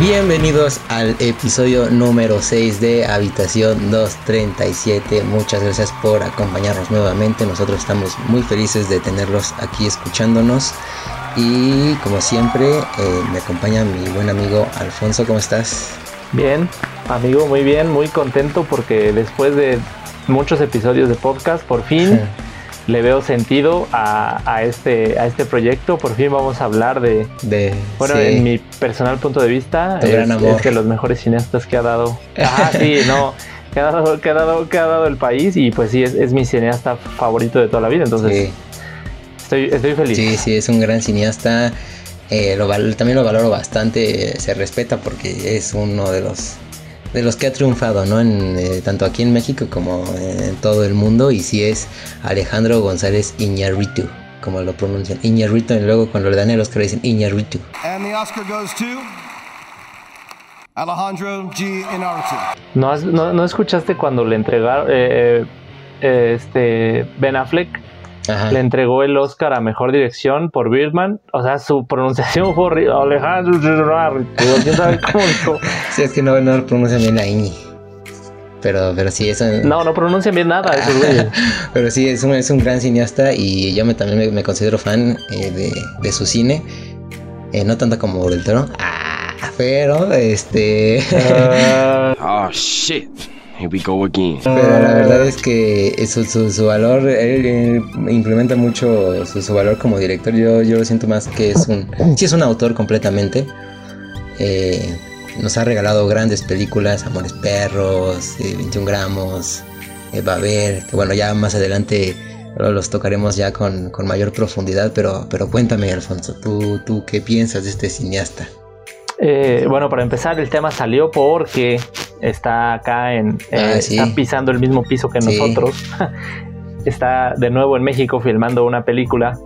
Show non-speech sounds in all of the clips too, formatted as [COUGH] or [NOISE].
Bienvenidos al episodio número 6 de Habitación 237. Muchas gracias por acompañarnos nuevamente. Nosotros estamos muy felices de tenerlos aquí escuchándonos. Y como siempre, eh, me acompaña mi buen amigo Alfonso. ¿Cómo estás? Bien, amigo, muy bien, muy contento porque después de muchos episodios de podcast, por fin [LAUGHS] le veo sentido a, este, a este proyecto. Por fin vamos a hablar de. de bueno, en mi personal punto de vista, es, que los mejores cineastas que ha dado. [LAUGHS] Ah, sí, no. Que ha dado, que ha dado, que ha dado el país y pues sí, es, mi cineasta favorito de toda la vida. Entonces, estoy, estoy feliz. Sí, sí, es un gran cineasta. Eh, lo, también lo valoro bastante, se respeta porque es uno de los de los que ha triunfado, ¿no? En, eh, tanto aquí en México como en todo el mundo. Y sí es Alejandro González Iñárritu, como lo pronuncian. Iñárritu, y luego cuando le dan el Oscar dicen Iñárritu. And the Oscar goes to Alejandro G. ¿No, no, escuchaste cuando le entregaron eh, eh, este Ben Affleck le entregó el Oscar a Mejor Dirección por Birdman. O sea, su pronunciación fue horrible. Alejandro, ¿quién sabe cómo? [LAUGHS] sí, es que no, no pronuncia bien la ñ. Pero, pero sí, eso... No, no pronuncian bien nada [LAUGHS] pero sí, es un, es un gran cineasta y yo me, también me, considero fan eh, de, de, su cine. Eh, no tanto como del toro. Ah, pero, este... [LAUGHS] oh, shit. Pero la verdad es que su, su, valor, él, implementa mucho su, valor como director. Yo, yo lo siento más que es un. Sí, es un autor completamente. Eh, nos ha regalado grandes películas: Amores Perros, 21 eh, gramos, eh, Babel. Que bueno, ya más adelante los tocaremos ya con, con, mayor profundidad. Pero, pero cuéntame, Alfonso, ¿tú, ¿tú qué piensas de este cineasta? Eh, bueno, para empezar, el tema salió porque está acá en. Eh, ah, está pisando el mismo piso que nosotros. [LAUGHS] está de nuevo en México filmando una película.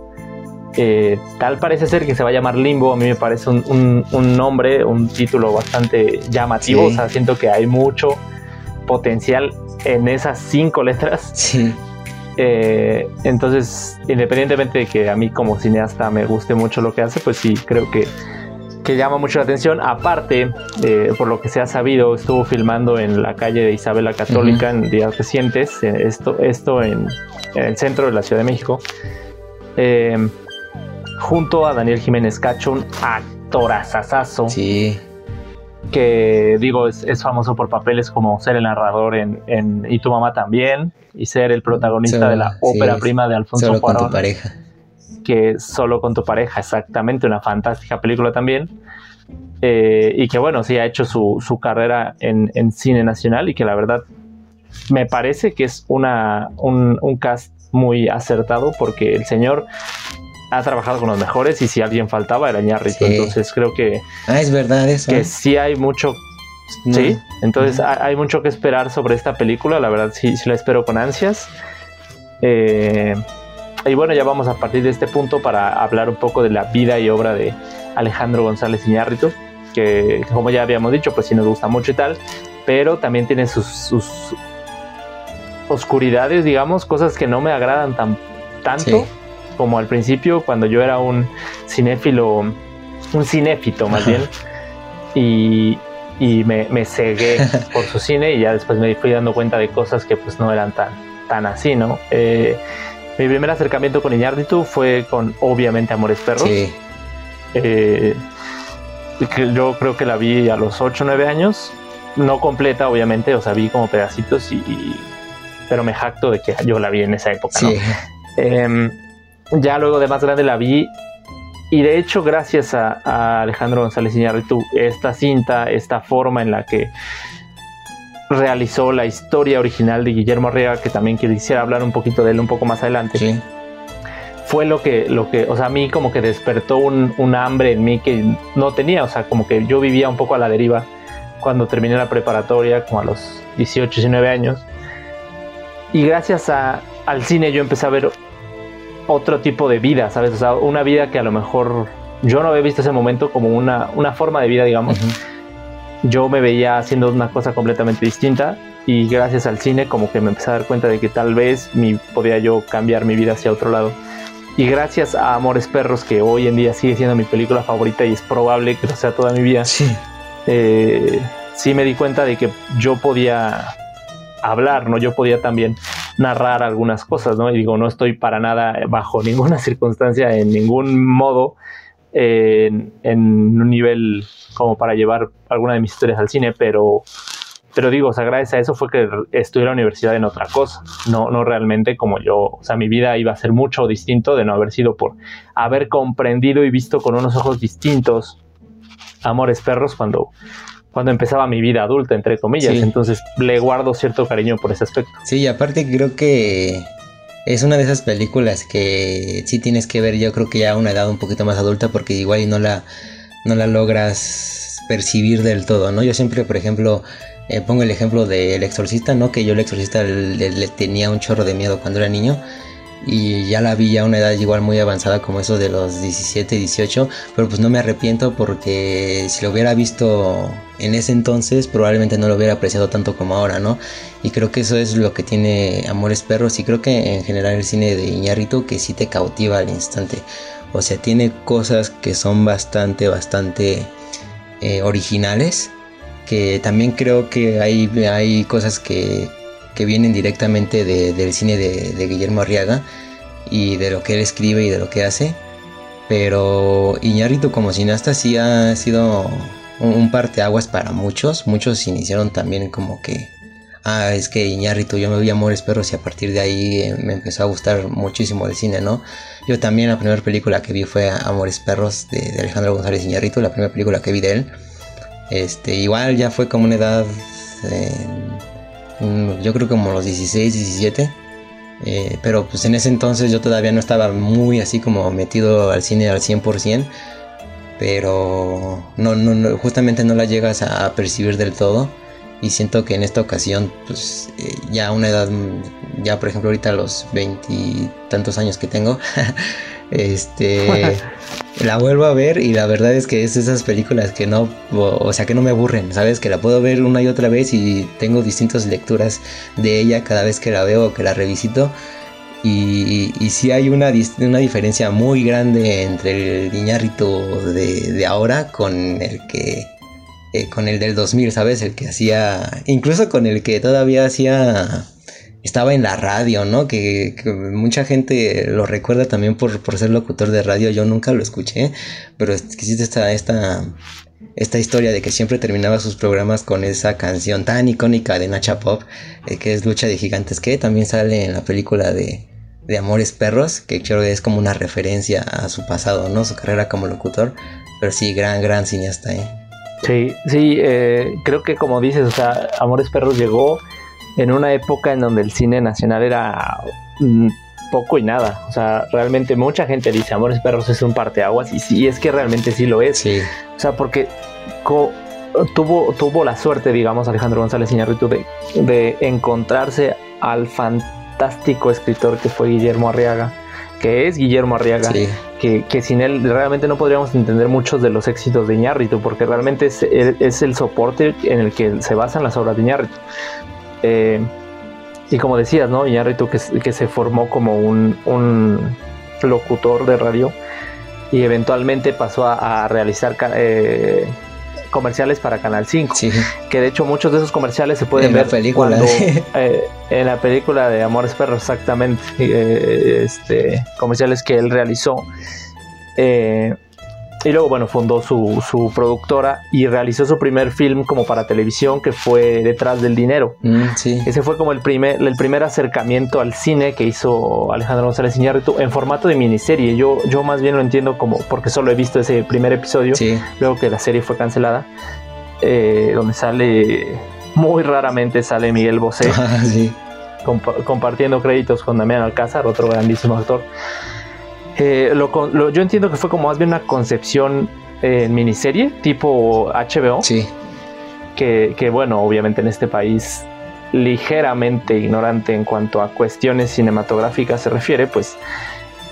Eh, tal parece ser que se va a llamar Limbo. A mí me parece un, nombre, un título bastante llamativo. O sea, siento que hay mucho potencial en esas cinco letras. Sí. entonces, independientemente de que a mí como cineasta me guste mucho lo que hace, pues sí, creo que que llama mucho la atención. Aparte, eh, por lo que se ha sabido, estuvo filmando en la calle de Isabel la Católica en días recientes, esto, esto en, el centro de la Ciudad de México, eh, junto a Daniel Jiménez Cacho, un actorazazazo. Sí. Que digo, es, famoso por papeles como ser el narrador en, Y tu mamá también, y ser el protagonista de la ópera prima de Alfonso Cuarón. pareja que Solo con tu pareja, exactamente, una fantástica película también. Eh, y que bueno, sí ha hecho su, carrera en, cine nacional y que la verdad me parece que es una, un, cast muy acertado porque el señor ha trabajado con los mejores y si alguien faltaba era Ñarrito. Entonces creo que... Ah, es verdad eso. Que sí hay mucho... Sí, entonces hay mucho que esperar sobre esta película, la verdad sí, sí la espero con ansias. Eh, y bueno, ya vamos a partir de este punto para hablar un poco de la vida y obra de Alejandro González Iñárritu, que como ya habíamos dicho, pues sí nos gusta mucho y tal, pero también tiene sus, oscuridades, digamos, cosas que no me agradan tan, tanto como al principio cuando yo era un cinéfilo, un cinéfito más bien, [LAUGHS] y, me, me, cegué [LAUGHS] por su cine y ya después me fui dando cuenta de cosas que pues no eran tan, tan así, ¿no? Eh, mi primer acercamiento con Iñárritu fue con, obviamente, Amores Perros. Sí. Eh, yo creo que la vi a los 8 o 9 años. No completa, obviamente, o sea, vi como pedacitos y, pero me jacto de que yo la vi en esa época. Sí. Em, ya luego de más grande la vi y de hecho, gracias a, a Alejandro González Iñárritu, esta cinta, esta forma en la que realizó la historia original de Guillermo Arriaga, que también quisiera hablar un poquito de él un poco más adelante. Sí. Fue lo que, lo que, o sea, a mí como que despertó un, hambre en mí que no tenía, o sea, como que yo vivía un poco a la deriva cuando terminé la preparatoria, como a los 18, 19 años. Y gracias al cine yo empecé a ver otro tipo de vida, ¿sabes? O sea, una vida que a lo mejor yo no había visto ese momento como una, una forma de vida, digamos. Yo me veía haciendo una cosa completamente distinta y gracias al cine como que me empecé a dar cuenta de que tal vez mi, podía yo cambiar mi vida hacia otro lado. Y gracias a Amores Perros, que hoy en día sigue siendo mi película favorita y es probable que lo sea toda mi vida, sí, eh, sí me di cuenta de que yo podía hablar, ¿no? Yo podía también narrar algunas cosas, ¿no? Y digo, no estoy para nada bajo ninguna [LAUGHS] circunstancia, en ningún modo, en, un nivel como para llevar alguna de mis historias al cine, pero, pero digo, o sea, gracias a eso fue que estudié la universidad en otra cosa, no, no realmente como yo, o sea, mi vida iba a ser mucho distinto de no haber sido por haber comprendido y visto con unos ojos distintos Amores Perros cuando cuando empezaba mi vida adulta, entre comillas. Entonces le guardo cierto cariño por ese aspecto. Sí, y aparte creo que es una de esas películas que sí tienes que ver, yo creo que ya a una edad un poquito más adulta, porque igual no la, no la logras percibir del todo, ¿no? Yo siempre, por ejemplo, eh, pongo el ejemplo del exorcista, ¿no? Que yo el exorcista le, tenía un chorro de miedo cuando era niño y ya la vi a una edad igual muy avanzada como eso de los 17, 18, pero pues no me arrepiento porque si lo hubiera visto en ese entonces probablemente no lo hubiera apreciado tanto como ahora, ¿no? Y creo que eso es lo que tiene Amores Perros y creo que en general el cine de Iñárritu que sí te cautiva al instante. O sea, tiene cosas que son bastante, bastante eh, originales. Que también creo que hay, hay cosas que, que vienen directamente del cine de, Guillermo Arriaga y de lo que él escribe y de lo que hace. Pero Iñárritu como cineasta sí ha sido un, parteaguas para muchos. Muchos iniciaron también como que, ah, es que Iñárritu, yo me vi Amores Perros y a partir de ahí eh, me empezó a gustar muchísimo el cine, ¿no? Yo también la primera película que vi fue Amores Perros de, Alejandro González Iñárritu, la primera película que vi de él. Este, igual ya fue como una edad... Eh, yo creo como los 16, 17. Eh, pero pues en ese entonces yo todavía no estaba muy así como metido al cine al 100%. Pero no, no, justamente no la llegas a, percibir del todo. Y siento que en esta ocasión, pues eh, ya a una edad, ya por ejemplo ahorita los veintitantos años que tengo, [LAUGHS] Este, [LAUGHS] la vuelvo a ver y la verdad es que es esas películas que no, o, sea, que no me aburren, ¿sabes? Que la puedo ver una y otra vez y tengo distintas lecturas de ella cada vez que la veo o que la revisito. Y, y, sí hay una, una diferencia muy grande entre el Iñárritu de, de ahora con el que eh, con el del 2000, ¿sabes? El que hacía, incluso con el que todavía hacía estaba en la radio, ¿no? Que, mucha gente lo recuerda también por, ser locutor de radio. Yo nunca lo escuché, pero existe esta, esta, esta historia de que siempre terminaba sus programas con esa canción tan icónica de Nacha Pop, eh, que es Lucha de Gigantes, que también sale en la película de, de Amores Perros, que creo que es como una referencia a su pasado, ¿no? Su carrera como locutor, pero sí, gran, gran cineasta, ¿eh? Sí, sí, eh, creo que como dices, o sea, Amores Perros llegó en una época en donde el cine nacional era mm, poco y nada. O sea, realmente mucha gente dice Amores Perros es un parteaguas y sí, es que realmente sí lo es. Sí. O sea, porque tuvo, tuvo la suerte, digamos, Alejandro González Iñárritu de, de encontrarse al fantástico escritor que fue Guillermo Arriaga, que es Guillermo Arriaga, que, que, sin él realmente no podríamos entender muchos de los éxitos de Iñárritu, porque realmente es, es el soporte en el que se basan las obras de Iñárritu. Eh, y como decías, ¿no? Iñárritu que, que se formó como un, locutor de radio y eventualmente pasó a, realizar eh, comerciales para Canal 5. Que de hecho muchos de esos comerciales se pueden ver película. [LAUGHS] Eh, en la película de Amores Perros, exactamente. este, comerciales que él realizó. Y luego, bueno, fundó su, su, productora y realizó su primer film como para televisión que fue Detrás del Dinero. Mm, Ese fue como el primer, el primer acercamiento al cine que hizo Alejandro González Iñárritu en formato de miniserie. Yo, yo más bien lo entiendo como porque solo he visto ese primer episodio, luego que la serie fue cancelada, eh, donde sale muy raramente sale Miguel Bosé [LAUGHS] compartiendo créditos con Damián Alcázar, otro grandísimo actor. Eh, lo, yo entiendo que fue como más bien una concepción en miniserie, tipo HBO. Sí. Que, que, bueno, obviamente en este país ligeramente ignorante en cuanto a cuestiones cinematográficas se refiere, pues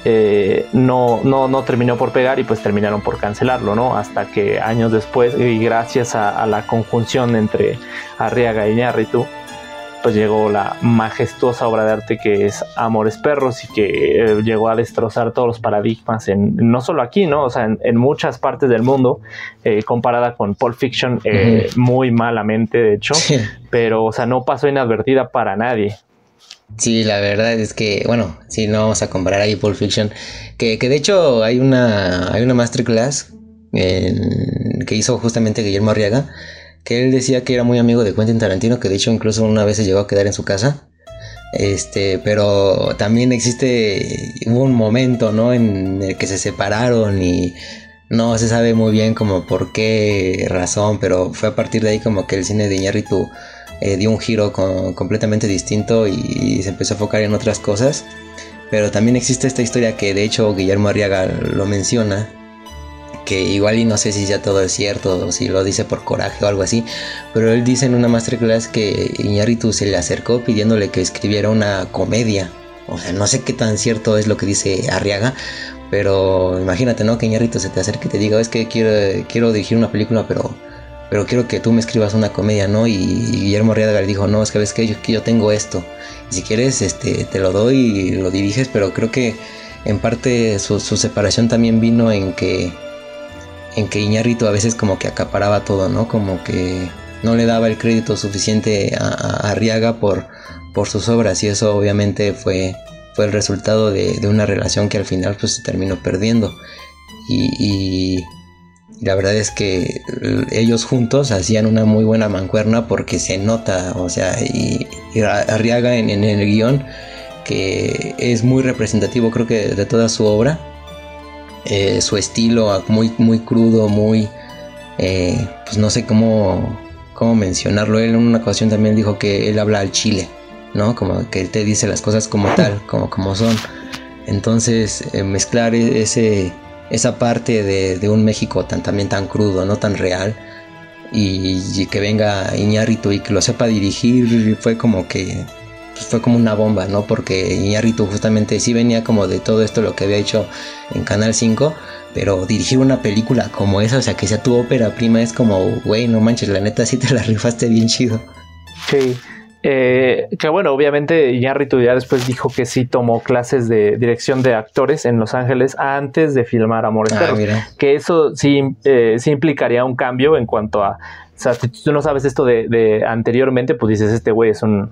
eh, no, no, no terminó por pegar y pues terminaron por cancelarlo, ¿no? Hasta que años después, y gracias a, la conjunción entre Arriaga y Ñarritu, pues llegó la majestuosa obra de arte que es Amores Perros y que eh, llegó a destrozar todos los paradigmas en no solo aquí, ¿no? O sea, en, muchas partes del mundo, eh, comparada con Pulp Fiction, eh, muy malamente, de hecho, pero, o sea, no pasó inadvertida para nadie. Sí, la verdad es que, bueno, si no vamos a comparar ahí Pulp Fiction, que, que de hecho hay una, hay una masterclass que hizo justamente Guillermo Arriaga, que él decía que era muy amigo de Quentin Tarantino, que de hecho incluso una vez se llegó a quedar en su casa. Este, pero también existe un momento, ¿no? En el que se separaron y no se sabe muy bien como por qué razón, pero fue a partir de ahí como que el cine de Iñárritu eh, dio un giro completamente distinto y, se empezó a enfocar en otras cosas. Pero también existe esta historia que de hecho Guillermo Arriaga lo menciona, que igual y no sé si ya todo es cierto o si lo dice por coraje o algo así, pero él dice en una masterclass que Iñárritu se le acercó pidiéndole que escribiera una comedia. O sea, no sé qué tan cierto es lo que dice Arriaga, pero imagínate, ¿no? Que Iñárritu se te acerque y te diga, es que quiero, quiero dirigir una película, pero, pero quiero que tú me escribas una comedia, ¿no? Y, Guillermo Arriaga le dijo, no, es que ves que yo, tengo esto. Y si quieres, este, te lo doy y lo diriges, pero creo que en parte su separación también vino en que en que Iñarrito a veces como que acaparaba todo, ¿no? Como que no le daba el crédito suficiente a, Arriaga por, por sus obras y eso obviamente fue, fue el resultado de, una relación que al final pues se terminó perdiendo. Y, la verdad es que ellos juntos hacían una muy buena mancuerna porque se nota, o sea, y, Arriaga en, en, el guion que es muy representativo creo que de toda su obra eh, su estilo muy, muy crudo, muy, eh, pues no sé cómo, cómo mencionarlo. Él en una ocasión también dijo que él habla al chile, ¿no? Como que él te dice las cosas como tal, como, como son. Entonces, eh, mezclar e-, ese, esa parte de, un México tan, también tan crudo, no tan real, y, y que venga Iñárritu y que lo sepa dirigir, fue como que pues, fue como una bomba, ¿no? Porque Iñárritu justamente sí venía como de todo esto lo que había hecho en Canal 5, pero dirigir una película como esa, o sea, que sea tu ópera prima, es como, güey, no manches, la neta sí te la [LAUGHS] rifaste bien chido. Sí. Eh, que bueno, obviamente Iñárritu ya después dijo que sí tomó clases de dirección de actores en Los Ángeles antes de filmar Amores ah, que eso sí, eh, sí implicaría un cambio en cuanto a sea, si tú no sabes esto de, anteriormente, pues dices, este güey es un,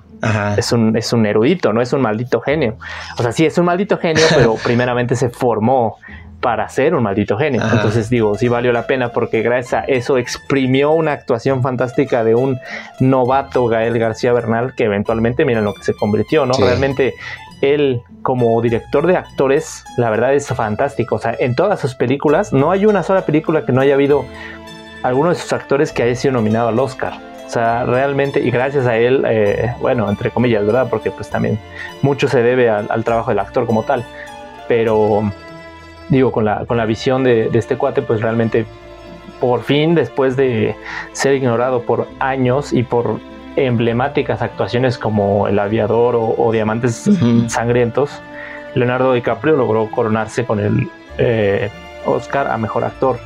es un, es un erudito, no es un maldito genio. O sea, sí es un maldito genio, [LAUGHS] pero primeramente se formó para ser un maldito genio. Entonces digo, sí valió la pena porque gracias a eso exprimió una actuación fantástica de un novato Gael García Bernal que eventualmente miren lo que se convirtió, ¿no? Realmente él como director de actores, la verdad es fantástico. O sea, en todas sus películas, no hay una sola película que no haya habido alguno de sus actores que haya sido nominado al Oscar. O sea, realmente, y gracias a él, eh, bueno, entre comillas, ¿verdad? Porque pues también mucho se debe al, trabajo del actor como tal. Pero, digo, con la, con la visión de, este cuate, pues realmente, por fin, después de ser ignorado por años y por emblemáticas actuaciones como El Aviador o, Diamantes Sangrientos, Leonardo DiCaprio logró coronarse con el eh, Oscar a Mejor Actor.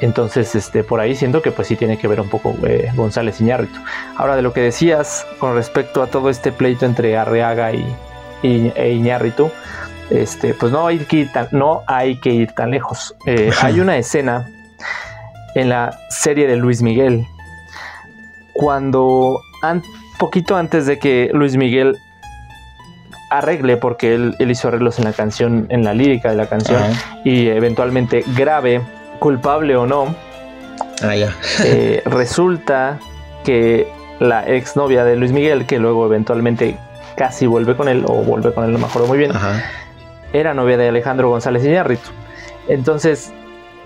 Entonces, este, por ahí siento que pues sí tiene que ver un poco eh, González Iñárritu. Ahora, de lo que decías con respecto a todo este pleito entre Arreaga y, e Iñárritu, este, pues no hay que ir tan, no hay que ir tan lejos. Eh, [LAUGHS] hay una escena en la serie de Luis Miguel cuando poquito antes de que Luis Miguel arregle, porque él, hizo arreglos en la canción, en la lírica de la canción, y eventualmente grabe culpable o no, ah, eh, [LAUGHS] resulta que la exnovia de Luis Miguel, que luego eventualmente casi vuelve con él, o vuelve con él, no me acuerdo muy bien, era novia de Alejandro González Iñárritu. Entonces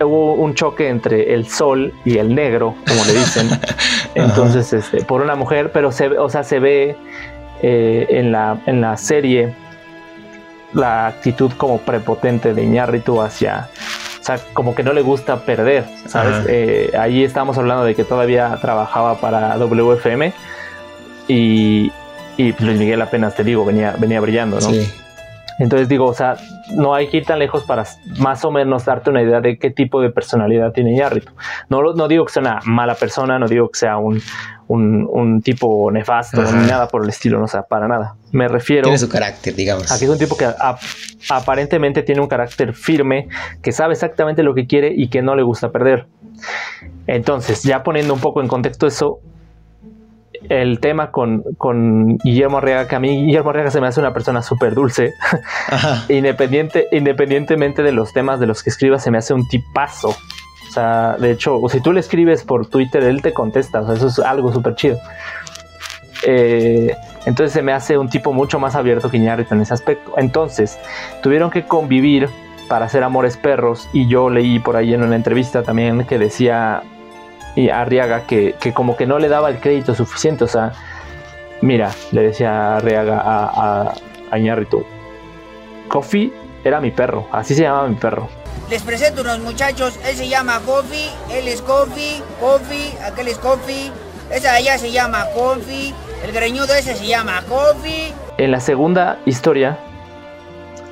hubo un choque entre el sol y el negro, como le dicen. [LAUGHS] Entonces, este, por una mujer, pero se, o sea, se ve eh, en, la, en la serie la actitud como prepotente de Iñárritu hacia sea, como que no le gusta perder, ¿sabes? Eh, ahí estábamos hablando de que todavía trabajaba para WFM y, y Luis Miguel apenas te digo, venía, venía brillando, ¿no? Sí. Entonces digo, o sea, no hay que ir tan lejos para más o menos darte una idea de qué tipo de personalidad tiene Iñárritu. No, no digo que sea una mala persona, no digo que sea un, un, tipo nefasto, ni nada por el estilo, no sea, para nada. Me refiero... Tiene su carácter, digamos. Aquí es un tipo que aparentemente tiene un carácter firme, que sabe exactamente lo que quiere y que no le gusta perder. Entonces, ya poniendo un poco en contexto eso, el tema con, con, Guillermo Arriaga, que a mí Guillermo Arriaga se me hace una persona súper dulce, [LAUGHS] Independiente, independientemente de los temas de los que escriba, se me hace un tipazo. O sea, de hecho, si tú le escribes por Twitter, él te contesta. O sea, eso es algo súper chido. Eh, entonces se me hace un tipo mucho más abierto que Iñárritu en ese aspecto. Entonces, tuvieron que convivir para hacer Amores Perros y yo leí por ahí en una entrevista también que decía y Arriaga que, que, como que no le daba el crédito suficiente. O sea, mira, le decía Arriaga a, a, a Iñárritu, Coffee era mi perro, así se llamaba mi perro. Les presento unos muchachos, él se llama Coffee, él es Coffee, Coffee, aquel es Coffee, esa de allá se llama Coffee, el greñudo ese se llama Coffee. En la segunda historia,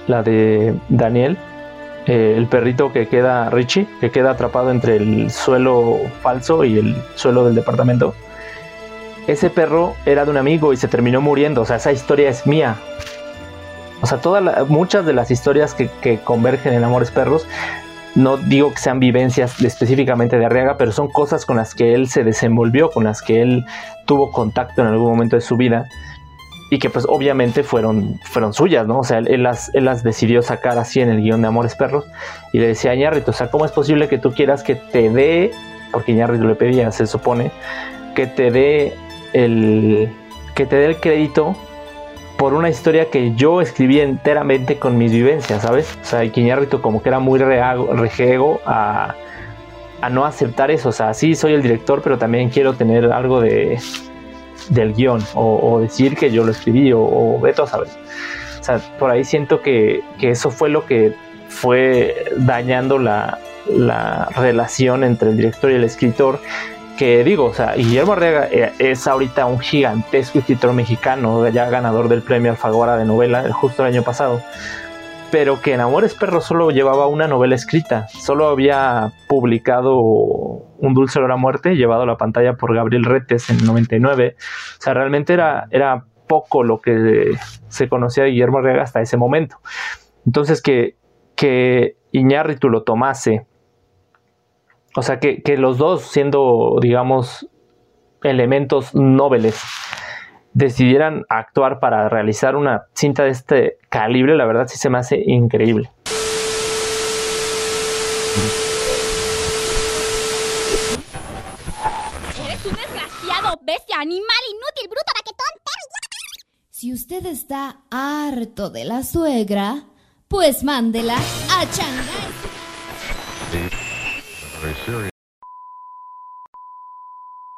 la de Daniel, eh, el perrito que queda, Richie, que queda atrapado entre el suelo falso y el suelo del departamento. Ese perro era de un amigo y se terminó muriendo. O sea, esa historia es mía. O sea, todas muchas de las historias que, convergen en Amores Perros, no digo que sean vivencias específicamente de Arriaga, pero son cosas con las que él se desenvolvió, con las que él tuvo contacto en algún momento de su vida y que pues obviamente fueron, fueron suyas, ¿no? O sea, él, las, él las decidió sacar así en el guion de Amores Perros y le decía a Iñárritu, o sea, ¿cómo es posible que tú quieras que te dé, porque Iñárritu le pedía, se supone, que te dé el, que te dé el crédito por una historia que yo escribí enteramente con mis vivencias, ¿sabes? O sea, y Iñárritu como que era muy rejego a, a no aceptar eso, o sea, sí soy el director, pero también quiero tener algo de del guion o, decir que yo lo escribí o, o veto a. O sea, por ahí siento que, eso fue lo que fue dañando la, relación entre el director y el escritor. Que digo, o sea, Guillermo Arriaga eh, es ahorita un gigantesco escritor mexicano, ya ganador del premio Alfaguara de novela justo el año pasado pero que en Amores Perros solo llevaba una novela escrita, solo había publicado Un dulce olor a muerte, llevado a la pantalla por Gabriel Retes en 99. O sea, realmente era, era poco lo que se conocía de Guillermo Arriaga hasta ese momento. Entonces, que, que Iñárritu lo tomase, o sea, que, que los dos siendo, digamos, elementos nobles, decidieran actuar para realizar una cinta de este calibre, la verdad sí se me hace increíble. Animal, inútil, bruto, baquetón, Si usted está harto de la suegra, pues mándela a Shanghai.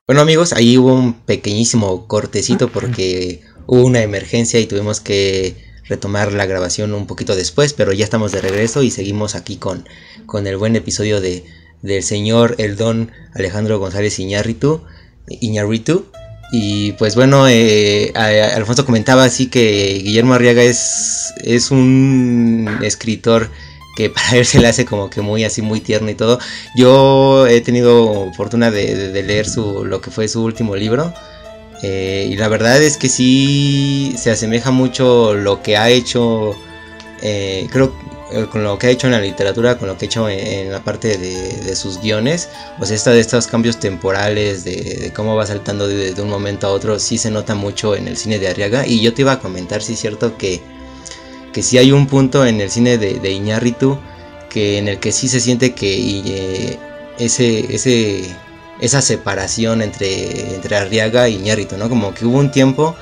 Bueno amigos, ahí hubo un pequeñísimo cortecito porque hubo una emergencia y tuvimos que retomar la grabación un poquito después, pero ya estamos de regreso y seguimos aquí con, con el buen episodio de, del señor el don Alejandro González Iñárritu, Iñárritu. Y pues bueno, eh, Alfonso comentaba así que Guillermo Arriaga es, es un escritor que [LAUGHS] para él se le hace como que muy así, muy tierno y todo. Yo he tenido fortuna de, leer su, lo que fue su último libro. Eh, y la verdad es que sí se asemeja mucho lo que ha hecho, eh, creo, con lo que ha hecho en la literatura, con lo que ha hecho en, la parte de, sus guiones. O sea, esta, de estos cambios temporales, de, cómo va saltando de, de, un momento a otro, sí se nota mucho en el cine de Arriaga. Y yo te iba a comentar, sí es cierto que que sí hay un punto en el cine de, de Iñárritu que en el que sí se siente que eh, ese, ese, esa separación entre, entre Arriaga y Iñárritu, ¿no? Como que hubo un tiempo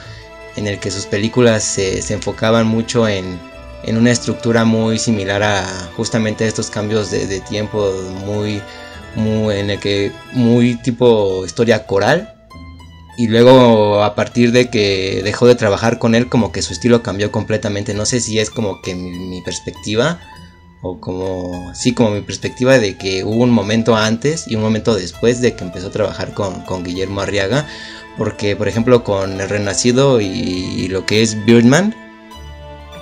en el que sus películas se, enfocaban mucho en, en, una estructura muy similar a justamente estos cambios de, tiempo muy, muy en el que muy tipo historia coral. Y luego a partir de que dejó de trabajar con él como que su estilo cambió completamente. No sé si es como que mi, perspectiva o como sí como mi perspectiva de que hubo un momento antes y un momento después de que empezó a trabajar con, Guillermo Arriaga. Porque por ejemplo con el Renacido y, lo que es Birdman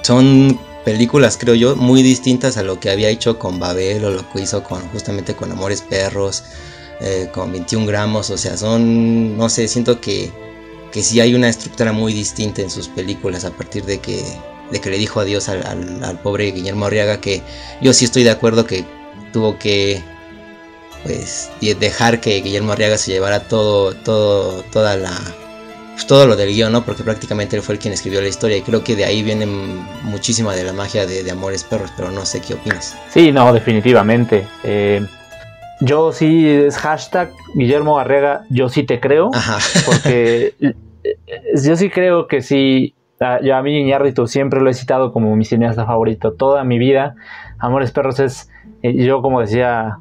son películas, creo yo, muy distintas a lo que había hecho con Babel o lo que hizo con justamente con Amores Perros, eh, con 21 gramos, o sea, son, no sé, siento que, que sí hay una estructura muy distinta en sus películas a partir de que, de que le dijo adiós al, al, pobre Guillermo Arriaga, que yo sí estoy de acuerdo que tuvo que pues dejar que Guillermo Arriaga se llevara todo, todo, toda la pues, todo lo del guion, ¿no? Porque prácticamente él fue el quien escribió la historia y creo que de ahí viene muchísima de la magia de, Amores Perros, pero no sé qué opinas. Sí, no, definitivamente. Eh, yo sí es hashtag Guillermo Arriaga, yo sí te creo, porque [LAUGHS] eh, yo sí creo que sí, yo a mí Iñárritu siempre lo he citado como mi cineasta favorito toda mi vida. Amores Perros es, eh, yo como decía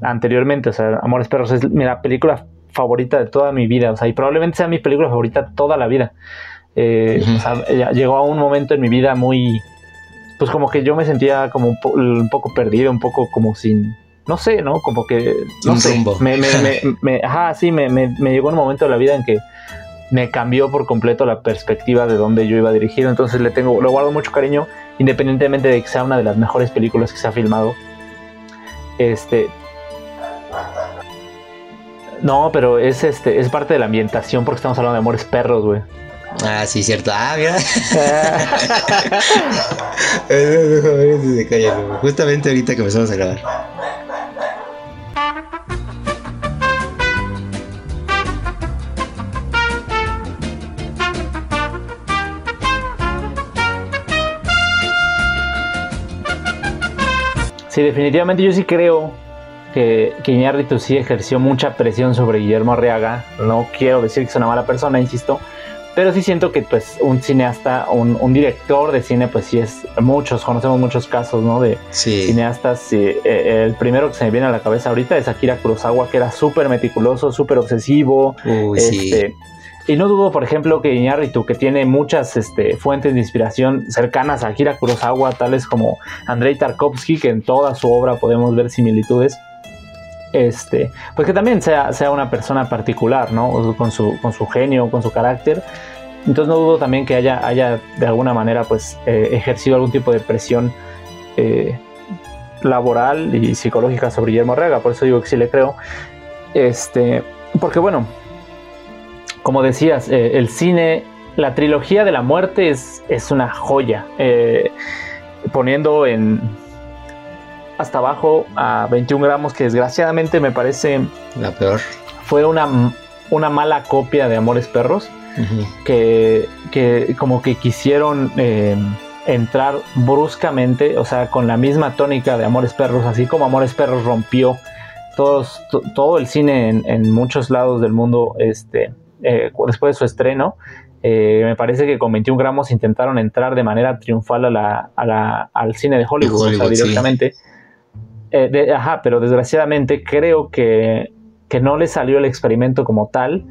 anteriormente, o sea, Amores Perros es la película favorita de toda mi vida, o sea, y probablemente sea mi película favorita toda la vida. Eh, o sea, llegó a un momento en mi vida muy, pues como que yo me sentía como un, poco perdido, un poco como sin, no sé, ¿no? Como que, no sé, me, me, me, [LAUGHS] ajá, sí, me, me, llegó un momento de la vida en que me cambió por completo la perspectiva de dónde yo iba dirigido, entonces le tengo, lo guardo mucho cariño, independientemente de que sea una de las mejores películas que se ha filmado. Este, no, pero es este, es parte de la ambientación porque estamos hablando de amores perros, güey. Ah, sí, cierto. Ah, mira. [LAUGHS] Justamente ahorita que empezamos a grabar. Sí, definitivamente yo sí creo que, que Iñárritu sí ejerció mucha presión sobre Guillermo Arriaga. No quiero decir que es una mala persona, insisto, pero sí siento que pues un cineasta, un, un director de cine, pues sí es muchos, conocemos muchos casos, ¿no? De cineastas. Eh, el primero que se me viene a la cabeza ahorita es Akira Kurosawa, que era súper meticuloso, súper obsesivo. este, y no dudo, por ejemplo, que Iñárritu, que tiene muchas este, fuentes de inspiración cercanas a Akira Kurosawa, tales como Andrei Tarkovsky, que en toda su obra podemos ver similitudes, este, pues que también sea, sea una persona particular, ¿no? Con su, con su genio, con su carácter. Entonces no dudo también que haya, haya de alguna manera pues eh, ejercido algún tipo de presión eh, laboral y psicológica sobre Guillermo Rega, por eso digo que sí le creo. Este, porque bueno, como decías, eh, el cine, la trilogía de la muerte es, es una joya. poniendo en, hasta abajo a 21 gramos, que desgraciadamente me parece... La peor. Fue una, una mala copia de Amores Perros, que, que, como que quisieron eh, entrar bruscamente, o sea, con la misma tónica de Amores Perros, así como Amores Perros rompió todos, todo el cine en, muchos lados del mundo este, eh, después de su estreno. Eh, me parece que con 21 gramos intentaron entrar de manera triunfal a la, a la, al cine de Hollywood, directamente. Eh, ajá, pero desgraciadamente creo que, no le salió el experimento como tal.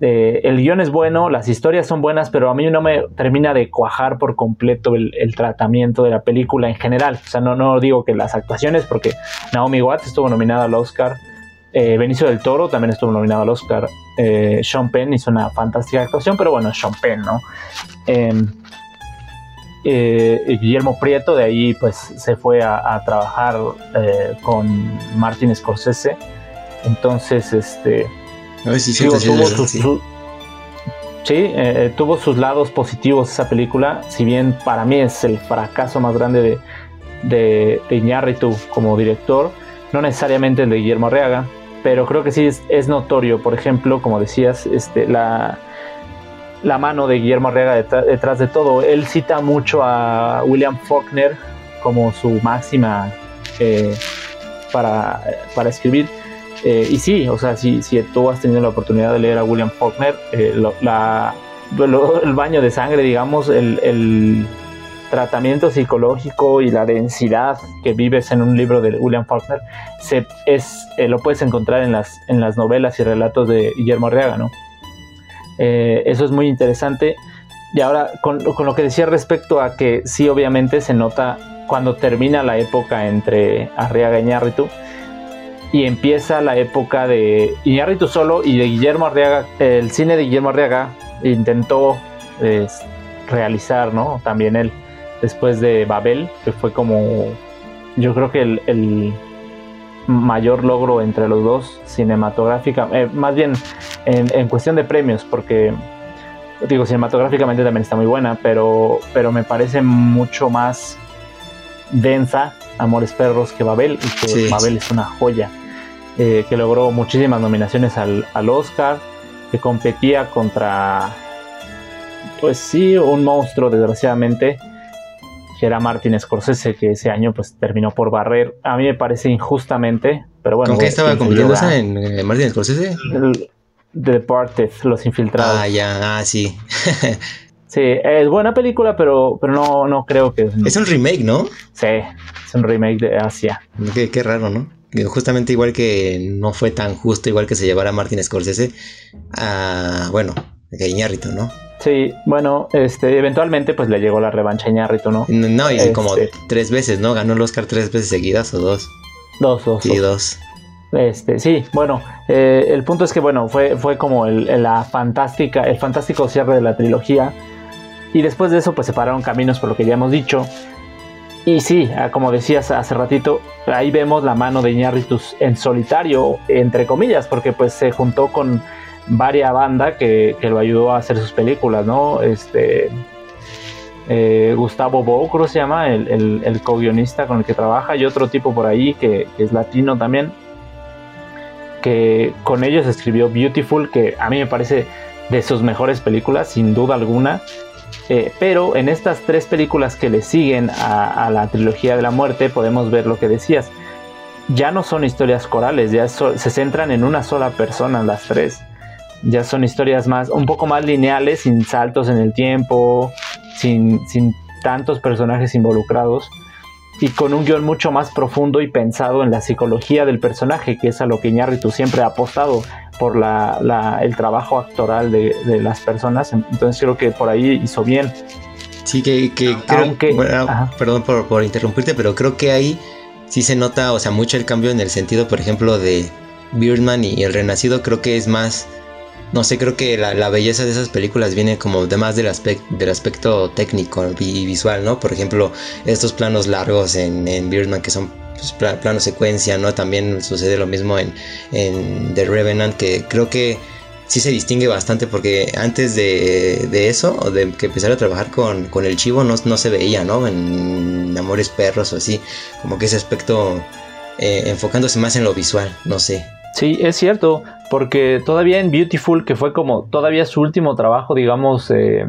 Eh, el guion es bueno, las historias son buenas, pero a mí no me termina de cuajar por completo el, tratamiento de la película en general. O sea, no, no digo que las actuaciones, porque Naomi Watts estuvo nominada al Oscar, eh, Benicio del Toro también estuvo nominado al Oscar, Sean Penn hizo una fantástica actuación, pero bueno, Sean Penn, ¿no? Eh, Guillermo Prieto, de ahí pues se fue a, trabajar eh, con Martin Scorsese. Entonces, este... sí, eh, tuvo, sus, lados positivos esa película, si bien para mí es el fracaso más grande de, de, de Iñárritu como director, no necesariamente el de Guillermo Arriaga, pero creo que sí es, es notorio, por ejemplo, como decías, este, la, la mano de Guillermo Arriaga detrás, de todo. Él cita mucho a William Faulkner como su máxima eh, para, para, escribir. Eh, y sí, o sea, si, si tú has tenido la oportunidad de leer a William Faulkner, eh, el baño de sangre, digamos, el, tratamiento psicológico y la densidad que vives en un libro de William Faulkner, se, es, lo puedes encontrar en las, en las novelas y relatos de Guillermo Arriaga, ¿no? Eh, eso es muy interesante. Y ahora, con, lo que decía respecto a que sí, obviamente se nota cuando termina la época entre Arriaga y Iñárritu y empieza la época de Iñárritu solo y de Guillermo Arriaga. El cine de Guillermo Arriaga intentó realizar, ¿no? También él después de Babel, que fue como, yo creo que el, mayor logro entre los dos cinematográfica, eh, más bien en, cuestión de premios, porque digo, cinematográficamente también está muy buena, pero, pero me parece mucho más densa Amores Perros que Babel, y que Babel es una joya, eh, que logró muchísimas nominaciones al, al Oscar, que competía contra, pues sí, un monstruo, desgraciadamente, que era Martin Scorsese, que ese año pues terminó por barrer. A mí me parece injustamente, pero bueno. ¿Con qué estaba compitiendo en, en, Martin Scorsese? The Departed, Los Infiltrados. Ah, ya, ah, sí. [LAUGHS] sí, es buena película, pero, pero no, no creo que... Es un remake, ¿no? Sí, es un remake de Asia. Qué, qué raro, ¿no? Justamente igual que no fue tan justo, igual que se llevara Martin Scorsese a, bueno, a Iñárritu, ¿no? Sí, bueno, este, eventualmente pues le llegó la revancha a Iñárritu, ¿no? No, y como este. tres veces, ¿no? Ganó el Oscar tres veces seguidas o dos. Dos, dos. Sí, dos. Este, sí, bueno, eh, el punto es que bueno, fue, fue como el, la fantástica, el fantástico cierre de la trilogía. Y después de eso, pues separaron caminos por lo que ya hemos dicho. Y sí, ah, como decías hace ratito, ahí vemos la mano de Iñárritus en solitario, entre comillas, porque pues se juntó con varia banda que, lo ayudó a hacer sus películas, ¿no? Este, eh, Gustavo Bo, creo que se llama, el, el, co-guionista con el que trabaja, y otro tipo por ahí que, es latino también, que con ellos escribió Beautiful, que a mí me parece de sus mejores películas, sin duda alguna. Eh, pero en estas tres películas que le siguen a, la trilogía de la muerte podemos ver lo que decías. Ya no son historias corales, ya se centran en una sola persona las tres ya son historias más, un poco más lineales, sin saltos en el tiempo, sin, sin tantos personajes involucrados y con un guion mucho más profundo y pensado en la psicología del personaje, que es a lo que Iñárritu siempre ha apostado por la, el trabajo actoral de, las personas. Entonces creo que por ahí hizo bien. Sí, que, que creo, que perdón por, por, interrumpirte, pero creo que ahí sí se nota, o sea, mucho el cambio en el sentido, por ejemplo, de Birdman y El Renacido, creo que es más no sé, creo que la, belleza de esas películas viene como de más del, del aspecto técnico y visual, ¿no? Por ejemplo, estos planos largos en, en Birdman que son pues, plano secuencia, ¿no? También sucede lo mismo en, en, The Revenant, que creo que sí se distingue bastante porque antes de, de eso, o de que empezara a trabajar con, con el chivo, no, no, se veía, ¿no? En Amores Perros o así, como que ese aspecto eh, enfocándose más en lo visual, no sé. Sí, es cierto, porque todavía en Beautiful, que fue como todavía su último trabajo, digamos, eh,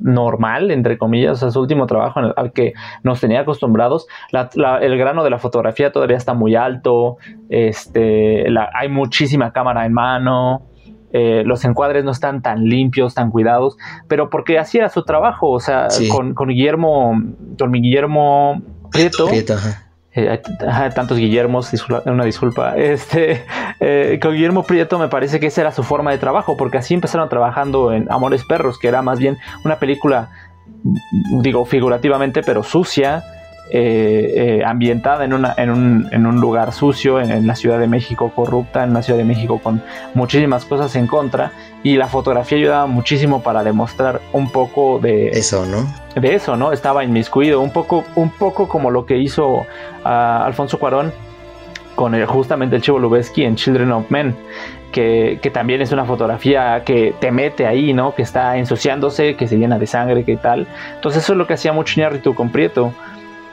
normal, entre comillas, o sea, su último trabajo al que nos tenía acostumbrados, el grano de la fotografía todavía está muy alto, este, hay muchísima cámara en mano, eh, los encuadres no están tan limpios, tan cuidados, pero porque así era su trabajo, o sea, con, con, Guillermo, con mi Guillermo Prieto, eh, tantos Guillermos, una disculpa. Este, eh, con Guillermo Prieto me parece que esa era su forma de trabajo, porque así empezaron trabajando en Amores Perros, que era más bien una película, digo figurativamente, pero sucia, eh, ambientada en, una, en, un, en, un, lugar sucio, en, la Ciudad de México corrupta, en una Ciudad de México con muchísimas cosas en contra, y la fotografía ayudaba muchísimo para demostrar un poco de eso, ¿no? De eso, ¿no? Estaba inmiscuido, un poco, un poco como lo que hizo ah, Alfonso Cuarón con justamente el Chivo Lubeski en Children of Men, que, que, también es una fotografía que te mete ahí, ¿no? Que está ensuciándose, que se llena de sangre, que tal. Entonces eso es lo que hacía mucho Iñárritu con Prieto.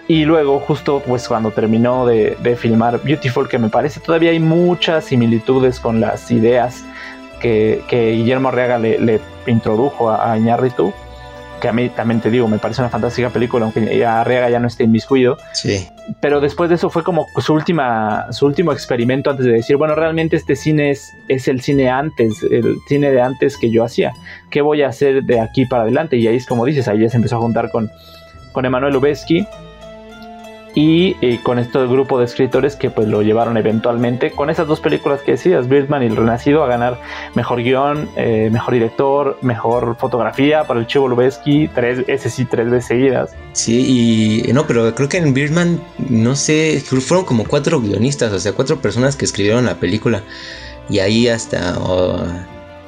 Y luego, justo pues cuando terminó de, filmar Beautiful, que me parece todavía hay muchas similitudes con las ideas que, Guillermo Arriaga le, introdujo a, a que a mí también te digo, me parece una fantástica película, aunque Arriaga ya no esté inmiscuido. Sí. Pero después de eso fue como su última, su último experimento antes de decir, bueno, realmente este cine es, es el cine antes, el cine de antes que yo hacía. ¿Qué voy a hacer de aquí para adelante? Y ahí es como dices, ahí ya se empezó a juntar con, con Emanuel Lubezki y eh, con este grupo de escritores que pues lo llevaron eventualmente con esas dos películas que decías, Birdman y El Renacido, a ganar mejor guion, eh, mejor director, mejor fotografía para el Chivo Lubeski, tres, ese sí, tres veces seguidas. Sí, y no, pero creo que en Birdman, no sé, fueron como cuatro guionistas, o sea, cuatro personas que escribieron la película. Y ahí hasta,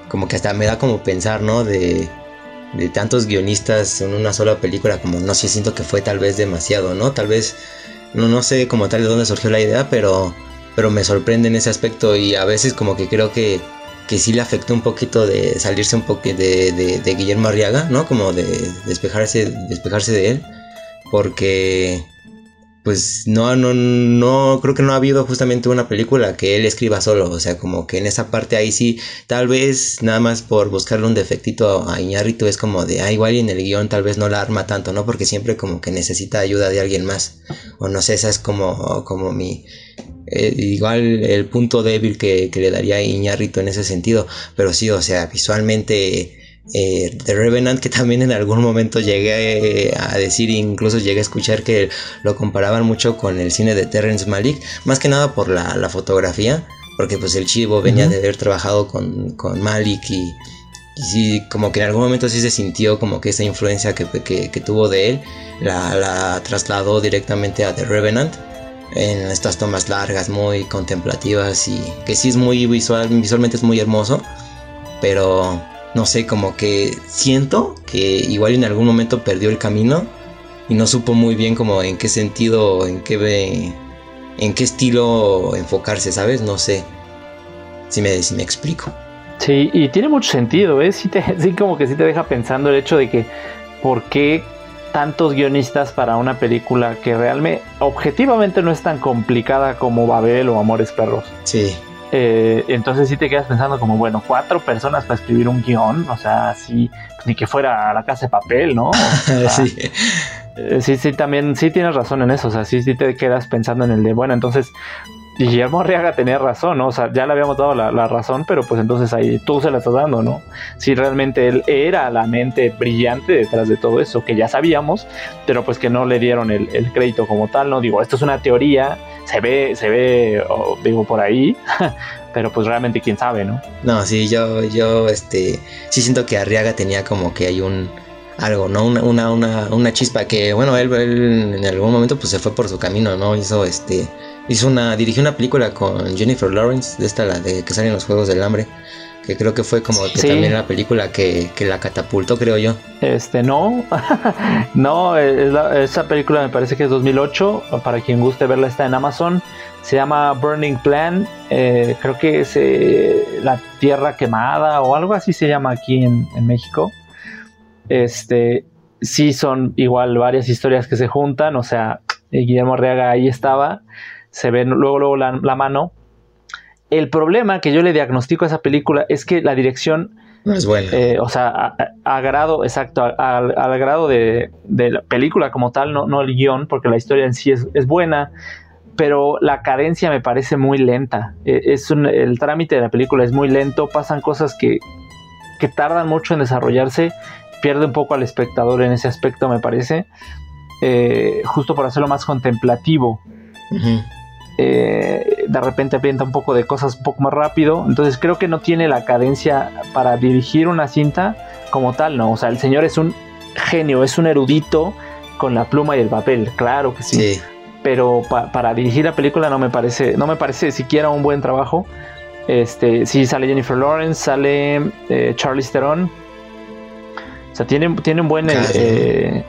como que hasta me da como pensar, ¿no? De de tantos guionistas en una sola película, como no sé, siento que fue tal vez demasiado, ¿no? Tal vez, no, no sé como tal de dónde surgió la idea, pero, pero me sorprende en ese aspecto y a veces como que creo que, que sí le afectó un poquito de salirse un poco de, de, de Guillermo Arriaga, ¿no? Como de despejarse, despejarse de él, porque pues no, no, no, creo que no ha habido justamente una película que él escriba solo, o sea, como que en esa parte ahí sí, tal vez nada más por buscarle un defectito a Iñárritu es como de, ah, igual y en el guion tal vez no la arma tanto, ¿no? Porque siempre como que necesita ayuda de alguien más, o no sé, esa es como, como mi, eh, igual el punto débil que, que le daría a en ese sentido, pero sí, o sea, visualmente eh, The Revenant, que también en algún momento llegué a decir, incluso llegué a escuchar que lo comparaban mucho con el cine de Terrence Malick, más que nada por la, fotografía, porque pues el chivo venía de haber trabajado con, con Malick y, sí, como que en algún momento sí se sintió como que esa influencia que, tuvo de él la, la, trasladó directamente a The Revenant en estas tomas largas, muy contemplativas y que sí es muy visual, visualmente es muy hermoso, pero no sé, como que siento que igual en algún momento perdió el camino y no supo muy bien como en qué sentido, en qué en qué estilo enfocarse, ¿sabes? No sé si me, si me explico. Sí, y tiene mucho sentido, ¿eh? Sí, te, [LAUGHS] sí, como que sí te deja pensando el hecho de que por qué tantos guionistas para una película que realmente, objetivamente no es tan complicada como Babel o Amores Perros. Sí. Eh, entonces sí te quedas pensando como, bueno, cuatro personas para escribir un guion, o sea, sí, ni que fuera a la casa de papel, ¿no? [LAUGHS] sí. Eh, sí, sí, también, sí tienes razón en eso, o sea, sí, sí te quedas pensando en el de, bueno, entonces Guillermo Arriaga tenía razón, ¿no? O sea, ya le habíamos dado la, razón, pero pues entonces ahí tú se la estás dando, ¿no? Si realmente él era la mente brillante detrás de todo eso, que ya sabíamos, pero pues que no le dieron el, crédito como tal, ¿no? Digo, esto es una teoría, se ve, se ve, digo, por ahí, [LAUGHS] pero pues realmente quién sabe, ¿no? No, sí, yo, yo, este, sí siento que Arriaga tenía como que hay un algo, ¿no? Una, una, una, una chispa que, bueno, él, él, en algún momento pues se fue por su camino, ¿no? Hizo este Hizo una, dirigió una película con Jennifer Lawrence, de esta la de que salen los Juegos del Hambre, que creo que fue como que también la película que, la catapultó, creo yo. Este, no, [LAUGHS] no, esa película me parece que es 2008, para quien guste verla está en Amazon, se llama Burning Plan, eh, creo que es eh, La Tierra Quemada o algo así se llama aquí en, en México. Este, sí son igual varias historias que se juntan, o sea, Guillermo Arriaga ahí estaba se ve luego, luego la, mano. El problema que yo le diagnostico a esa película es que la dirección no es buena. Eh, o sea, a, grado, exacto, al grado de, la película como tal, no, no el guion, porque la historia en sí es, buena, pero la cadencia me parece muy lenta. E, es el trámite de la película es muy lento, pasan cosas que, que tardan mucho en desarrollarse, pierde un poco al espectador en ese aspecto, me parece, eh, justo por hacerlo más contemplativo. Eh, de repente aprieta un poco de cosas un poco más rápido. Entonces creo que no tiene la cadencia para dirigir una cinta como tal, ¿no? O sea, el señor es un genio, es un erudito con la pluma y el papel, claro que sí. Pero para dirigir la película no me parece, no me parece siquiera un buen trabajo. Este, sí sale Jennifer Lawrence, sale eh, Charlie Theron. O sea, tiene, tiene un buen eh,